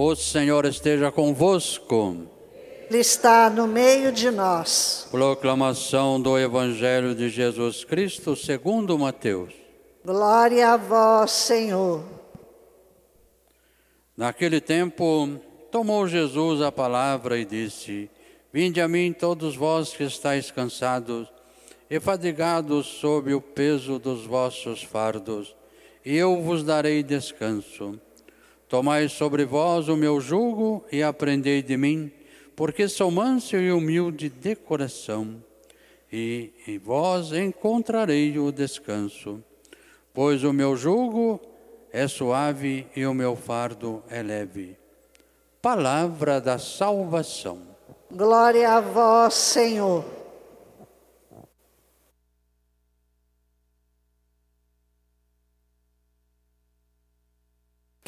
O Senhor esteja convosco. Ele está no meio de nós. Proclamação do Evangelho de Jesus Cristo segundo Mateus. Glória a vós, Senhor. Naquele tempo, tomou Jesus a palavra e disse: Vinde a mim todos vós que estáis cansados e fadigados sob o peso dos vossos fardos, e eu vos darei descanso. Tomai sobre vós o meu jugo e aprendei de mim, porque sou manso e humilde de coração, e em vós encontrarei o descanso. Pois o meu jugo é suave e o meu fardo é leve. Palavra da salvação. Glória a vós, Senhor.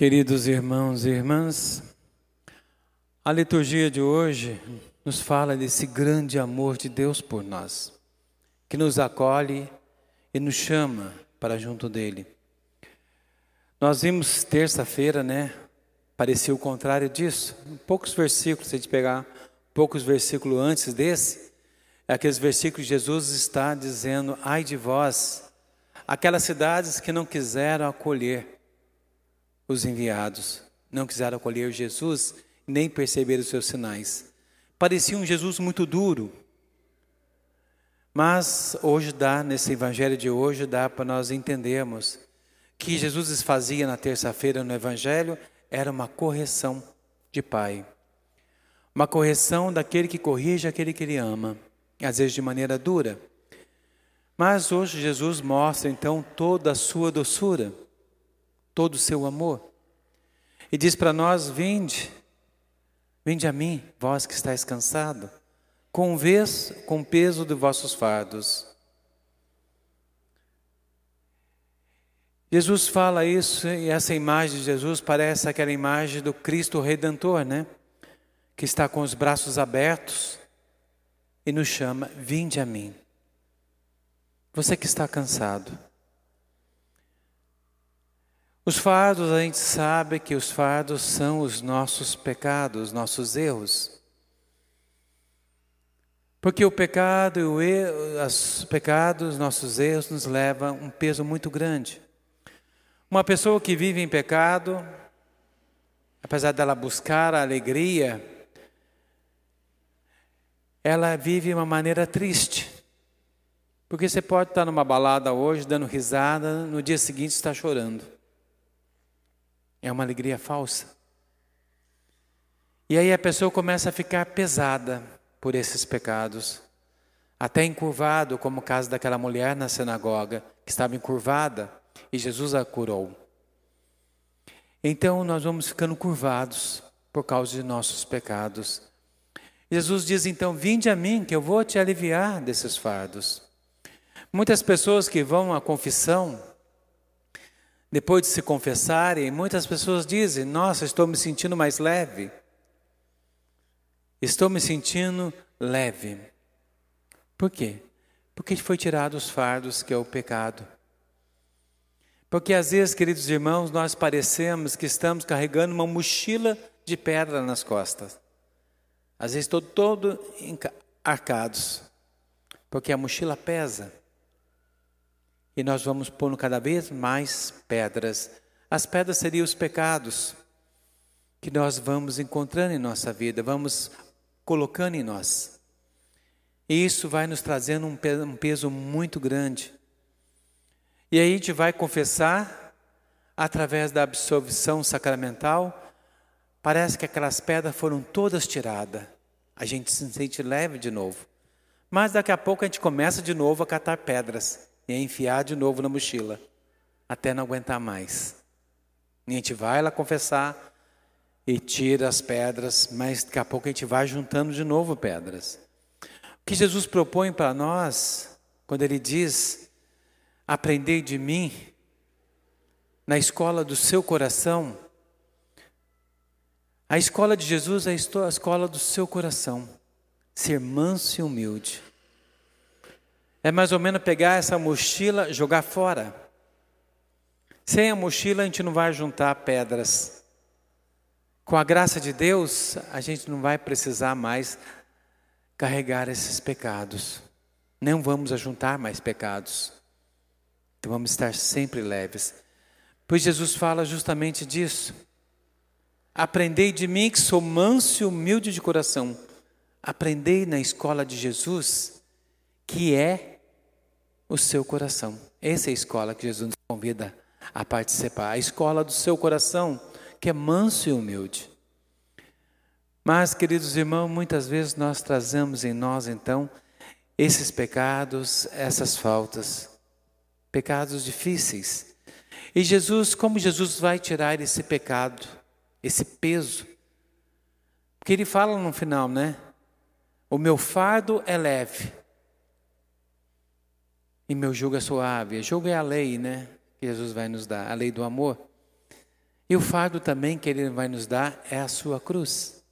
Queridos irmãos e irmãs, a liturgia de hoje nos fala desse grande amor de Deus por nós, que nos acolhe e nos chama para junto dele. Nós vimos terça-feira, né? Parecia o contrário disso. Poucos versículos, se a gente pegar poucos versículos antes desse, é aqueles versículos que Jesus está dizendo: ai de vós, aquelas cidades que não quiseram acolher os enviados, não quiseram acolher Jesus, nem perceber os seus sinais. Parecia um Jesus muito duro. Mas hoje dá, nesse evangelho de hoje, dá para nós entendermos que Jesus fazia na terça-feira no evangelho era uma correção de pai. Uma correção daquele que corrige aquele que ele ama, às vezes de maneira dura. Mas hoje Jesus mostra então toda a sua doçura todo o seu amor. E diz para nós: Vinde, vinde a mim, vós que estáis cansado, com vez com peso de vossos fardos. Jesus fala isso e essa imagem de Jesus parece aquela imagem do Cristo Redentor, né? Que está com os braços abertos e nos chama: Vinde a mim. Você que está cansado. Os fardos, a gente sabe que os fardos são os nossos pecados, os nossos erros. Porque o pecado e o erro, os pecados, nossos erros nos levam um peso muito grande. Uma pessoa que vive em pecado, apesar dela buscar a alegria, ela vive uma maneira triste. Porque você pode estar numa balada hoje dando risada, no dia seguinte está chorando. É uma alegria falsa. E aí a pessoa começa a ficar pesada por esses pecados, até encurvado, como o caso daquela mulher na sinagoga, que estava encurvada e Jesus a curou. Então nós vamos ficando curvados por causa de nossos pecados. Jesus diz então: Vinde a mim, que eu vou te aliviar desses fardos. Muitas pessoas que vão à confissão depois de se confessarem, muitas pessoas dizem: Nossa, estou me sentindo mais leve. Estou me sentindo leve. Por quê? Porque foi tirado os fardos que é o pecado. Porque às vezes, queridos irmãos, nós parecemos que estamos carregando uma mochila de pedra nas costas. Às vezes estou todo arcados, porque a mochila pesa e nós vamos pondo cada vez mais pedras. As pedras seriam os pecados que nós vamos encontrando em nossa vida, vamos colocando em nós. E isso vai nos trazendo um peso muito grande. E aí a gente vai confessar, através da absolvição sacramental, parece que aquelas pedras foram todas tiradas. A gente se sente leve de novo. Mas daqui a pouco a gente começa de novo a catar pedras e enfiar de novo na mochila, até não aguentar mais. E a gente vai lá confessar e tira as pedras, mas daqui a pouco a gente vai juntando de novo pedras. O que Jesus propõe para nós, quando Ele diz: Aprendei de mim, na escola do seu coração, a escola de Jesus é a escola do seu coração, ser manso e humilde. É mais ou menos pegar essa mochila, jogar fora. Sem a mochila a gente não vai juntar pedras. Com a graça de Deus, a gente não vai precisar mais carregar esses pecados. Não vamos ajuntar mais pecados. Então vamos estar sempre leves. Pois Jesus fala justamente disso. Aprendei de mim que sou manso e humilde de coração. Aprendei na escola de Jesus, que é o seu coração. Essa é a escola que Jesus nos convida a participar. A escola do seu coração, que é manso e humilde. Mas, queridos irmãos, muitas vezes nós trazemos em nós, então, esses pecados, essas faltas, pecados difíceis. E Jesus, como Jesus vai tirar esse pecado, esse peso? Porque ele fala no final, né? O meu fardo é leve e meu jugo é suave. O jugo é a lei, né? Que Jesus vai nos dar, a lei do amor. E o fardo também que ele vai nos dar é a sua cruz.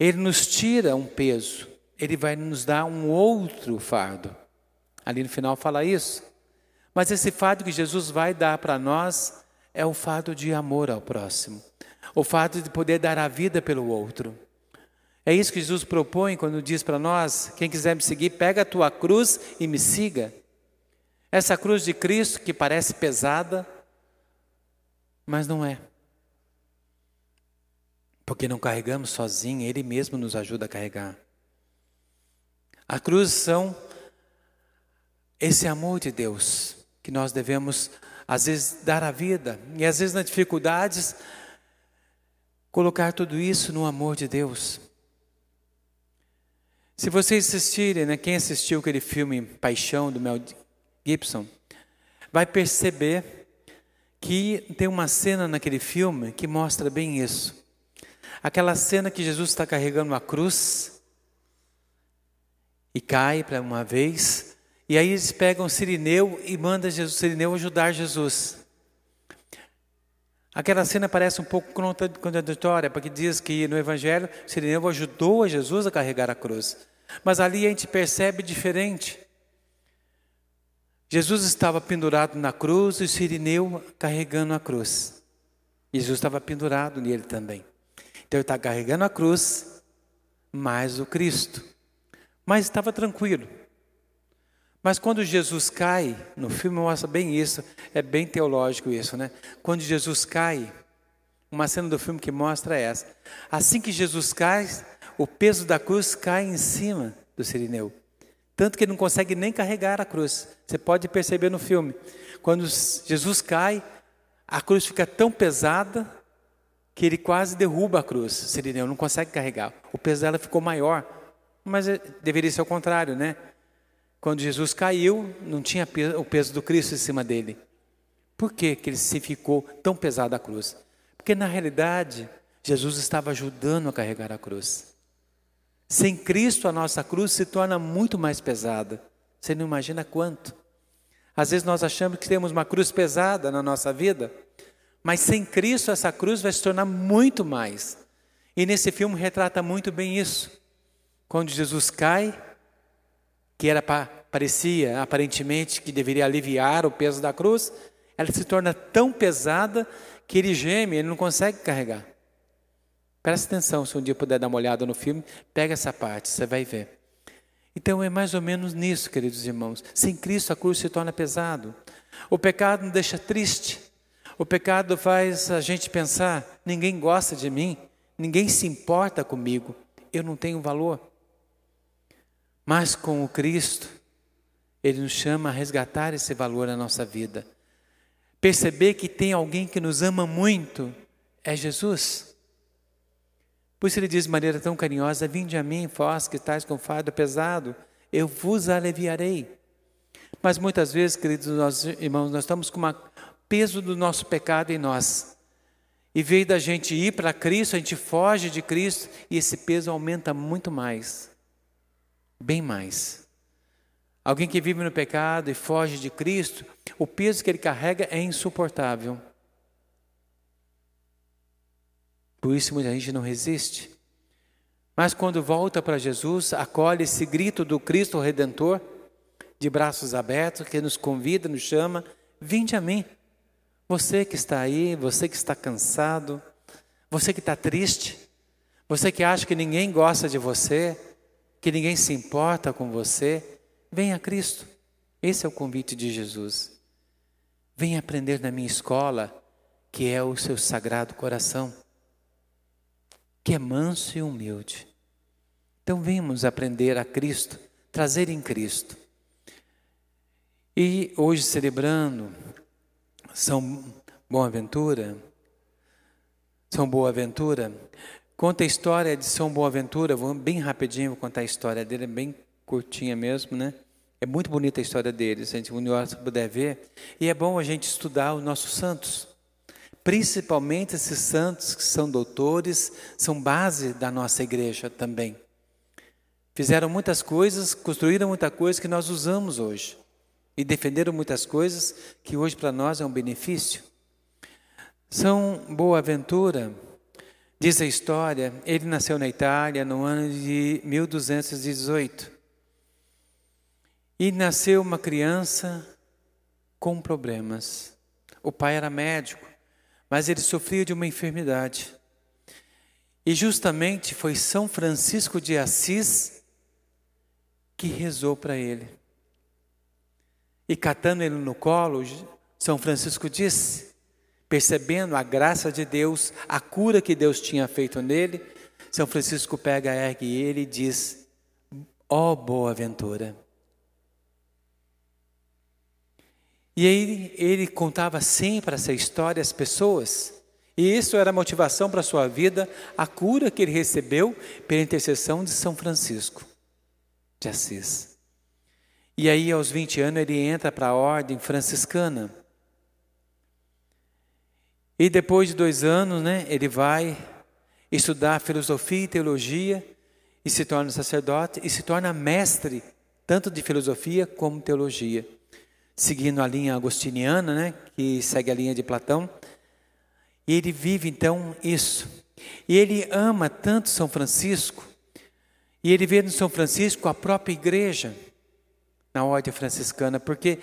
Ele nos tira um peso, ele vai nos dar um outro fardo. Ali no final fala isso. Mas esse fardo que Jesus vai dar para nós é o fardo de amor ao próximo, o fardo de poder dar a vida pelo outro. É isso que Jesus propõe quando diz para nós: quem quiser me seguir, pega a tua cruz e me siga. Essa cruz de Cristo que parece pesada, mas não é. Porque não carregamos sozinho, Ele mesmo nos ajuda a carregar. A cruz são esse amor de Deus que nós devemos, às vezes, dar a vida, e às vezes, nas dificuldades, colocar tudo isso no amor de Deus. Se vocês assistirem, né, quem assistiu aquele filme Paixão do Mel Gibson, vai perceber que tem uma cena naquele filme que mostra bem isso. Aquela cena que Jesus está carregando a cruz e cai para uma vez, e aí eles pegam Sirineu e mandam Jesus, Sirineu ajudar Jesus. Aquela cena parece um pouco contraditória, porque diz que no Evangelho Sirineu ajudou a Jesus a carregar a cruz. Mas ali a gente percebe diferente. Jesus estava pendurado na cruz e Sirineu carregando a cruz. Jesus estava pendurado nele também. Então ele está carregando a cruz, mais o Cristo. Mas estava tranquilo. Mas quando Jesus cai, no filme mostra bem isso, é bem teológico isso, né? Quando Jesus cai, uma cena do filme que mostra essa. Assim que Jesus cai, o peso da cruz cai em cima do Sirineu. Tanto que ele não consegue nem carregar a cruz. Você pode perceber no filme. Quando Jesus cai, a cruz fica tão pesada que ele quase derruba a cruz. Sirineu não consegue carregar. O peso dela ficou maior. Mas é, deveria ser o contrário, né? Quando Jesus caiu, não tinha o peso do Cristo em cima dele. Por que, que ele se ficou tão pesado a cruz? Porque na realidade, Jesus estava ajudando a carregar a cruz. Sem Cristo, a nossa cruz se torna muito mais pesada. Você não imagina quanto. Às vezes nós achamos que temos uma cruz pesada na nossa vida, mas sem Cristo, essa cruz vai se tornar muito mais. E nesse filme retrata muito bem isso. Quando Jesus cai, que era parecia aparentemente que deveria aliviar o peso da cruz, ela se torna tão pesada que ele geme, ele não consegue carregar. Presta atenção, se um dia puder dar uma olhada no filme, pega essa parte, você vai ver. Então é mais ou menos nisso, queridos irmãos. Sem Cristo a cruz se torna pesado. O pecado nos deixa triste. O pecado faz a gente pensar: ninguém gosta de mim, ninguém se importa comigo, eu não tenho valor. Mas com o Cristo, Ele nos chama a resgatar esse valor na nossa vida. Perceber que tem alguém que nos ama muito é Jesus. Por isso ele diz de maneira tão carinhosa: Vinde a mim, vós que estáis com fardo pesado, eu vos aliviarei. Mas muitas vezes, queridos irmãos, nós estamos com o peso do nosso pecado em nós. E veio da gente ir para Cristo, a gente foge de Cristo e esse peso aumenta muito mais bem mais. Alguém que vive no pecado e foge de Cristo, o peso que ele carrega é insuportável. Por isso muita gente não resiste. Mas quando volta para Jesus, acolhe esse grito do Cristo Redentor, de braços abertos, que nos convida, nos chama: Vinde a mim. Você que está aí, você que está cansado, Você que está triste, você que acha que ninguém gosta de você, que ninguém se importa com você, venha a Cristo. Esse é o convite de Jesus. Venha aprender na minha escola, que é o seu sagrado coração, que é manso e humilde. Então, vemos aprender a Cristo, trazer em Cristo. E hoje, celebrando São Boaventura, São Boaventura, conta a história de São Boaventura, vou bem rapidinho vou contar a história dele, é bem curtinha mesmo, né? É muito bonita a história deles, se a gente puder ver. E é bom a gente estudar os nossos santos. Principalmente esses santos que são doutores, são base da nossa igreja também. Fizeram muitas coisas, construíram muita coisa que nós usamos hoje. E defenderam muitas coisas que hoje para nós é um benefício. São Boaventura, diz a história, ele nasceu na Itália no ano de 1218. E nasceu uma criança com problemas. O pai era médico, mas ele sofria de uma enfermidade. E justamente foi São Francisco de Assis que rezou para ele. E catando ele no colo, São Francisco disse, percebendo a graça de Deus, a cura que Deus tinha feito nele, São Francisco pega, ergue ele e diz: Ó oh, boa aventura, E aí ele contava sempre essa história às pessoas. E isso era a motivação para a sua vida, a cura que ele recebeu pela intercessão de São Francisco de Assis. E aí, aos 20 anos, ele entra para a ordem franciscana. E depois de dois anos, né, ele vai estudar filosofia e teologia e se torna sacerdote e se torna mestre tanto de filosofia como teologia seguindo a linha agostiniana, né, que segue a linha de Platão. E ele vive então isso. E ele ama tanto São Francisco, e ele vê no São Francisco a própria igreja na ordem franciscana, porque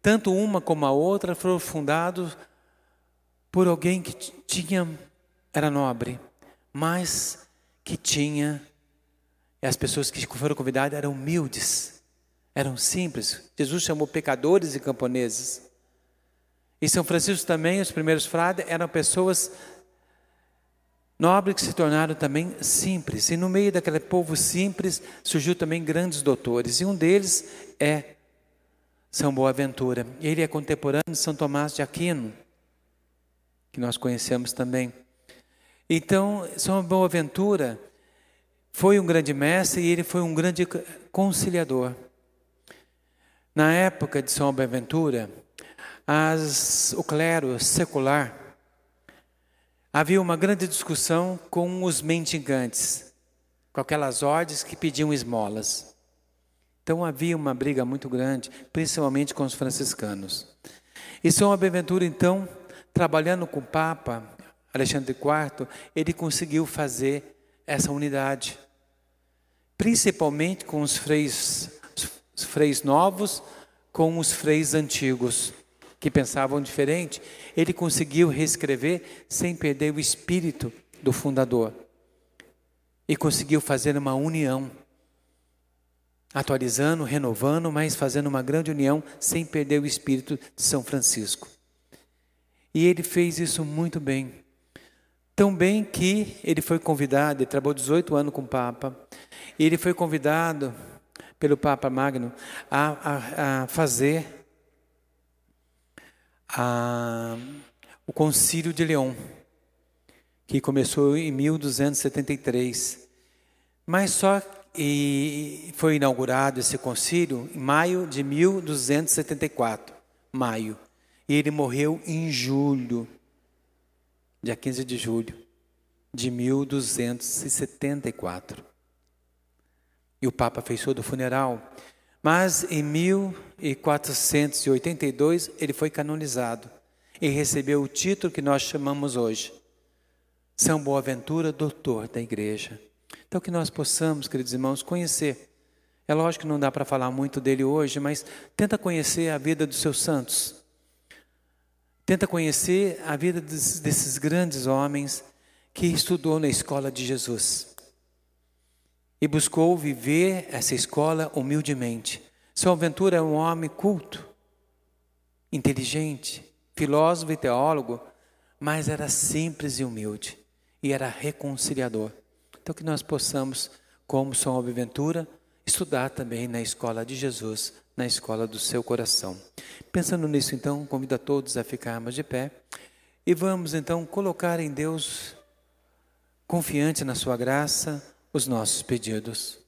tanto uma como a outra foram fundados por alguém que tinha era nobre, mas que tinha as pessoas que foram convidadas eram humildes eram simples. Jesus chamou pecadores e camponeses. E São Francisco também, os primeiros frades, eram pessoas nobres que se tornaram também simples. E no meio daquele povo simples surgiu também grandes doutores. E um deles é São Boaventura. Ele é contemporâneo de São Tomás de Aquino, que nós conhecemos também. Então, São Boaventura foi um grande mestre e ele foi um grande conciliador. Na época de São Boaventura, as, o clero secular havia uma grande discussão com os mendigantes, com aquelas ordens que pediam esmolas. Então havia uma briga muito grande, principalmente com os franciscanos. E São Boaventura, então, trabalhando com o Papa Alexandre IV, ele conseguiu fazer essa unidade, principalmente com os freis os freis novos com os freis antigos, que pensavam diferente, ele conseguiu reescrever sem perder o espírito do fundador. E conseguiu fazer uma união, atualizando, renovando, mas fazendo uma grande união sem perder o espírito de São Francisco. E ele fez isso muito bem. Tão bem que ele foi convidado, ele trabalhou 18 anos com o Papa, e ele foi convidado pelo Papa Magno a, a, a fazer a, o Concílio de Leão, que começou em 1273. Mas só e foi inaugurado esse concílio em maio de 1274, maio. E ele morreu em julho, dia 15 de julho de 1274 e o Papa fez todo o funeral. Mas em 1482 ele foi canonizado e recebeu o título que nós chamamos hoje, São Boaventura, doutor da Igreja. Então que nós possamos, queridos irmãos, conhecer. É lógico que não dá para falar muito dele hoje, mas tenta conhecer a vida dos seus santos. Tenta conhecer a vida desses grandes homens que estudou na escola de Jesus e buscou viver essa escola humildemente. São Ventura é um homem culto, inteligente, filósofo e teólogo, mas era simples e humilde e era reconciliador. Então que nós possamos, como São Ventura, estudar também na escola de Jesus, na escola do seu coração. Pensando nisso, então, convido a todos a ficarmos de pé e vamos então colocar em Deus, confiante na sua graça, os nossos pedidos.